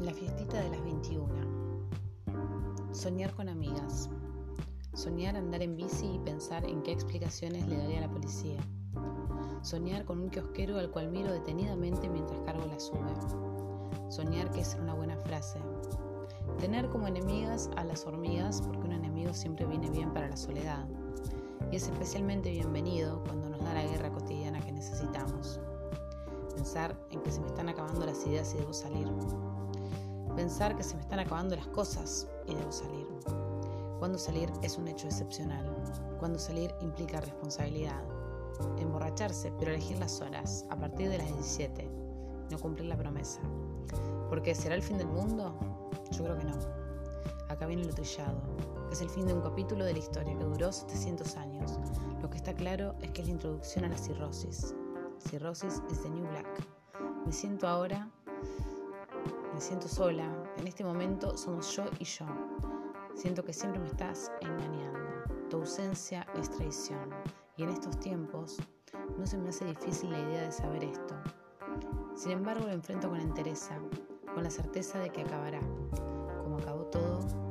La fiestita de las 21. Soñar con amigas. Soñar andar en bici y pensar en qué explicaciones le daré a la policía. Soñar con un kiosquero al cual miro detenidamente mientras cargo la sube. Soñar que es una buena frase. Tener como enemigas a las hormigas porque un enemigo siempre viene bien para la soledad. Y es especialmente bienvenido cuando nos da la guerra cotidiana que necesitamos. Pensar en que se me están acabando las ideas y debo salir pensar que se me están acabando las cosas y debo salir. Cuando salir es un hecho excepcional. Cuando salir implica responsabilidad. Emborracharse, pero elegir las horas, a partir de las 17. No cumplir la promesa. ¿Porque será el fin del mundo? Yo creo que no. Acá viene lo trillado. Es el fin de un capítulo de la historia que duró 700 años. Lo que está claro es que es la introducción a la cirrosis. Cirrosis is the new black. Me siento ahora siento sola. En este momento somos yo y yo. Siento que siempre me estás engañando. Tu ausencia es traición. Y en estos tiempos no se me hace difícil la idea de saber esto. Sin embargo, lo enfrento con entereza, con la certeza de que acabará, como acabó todo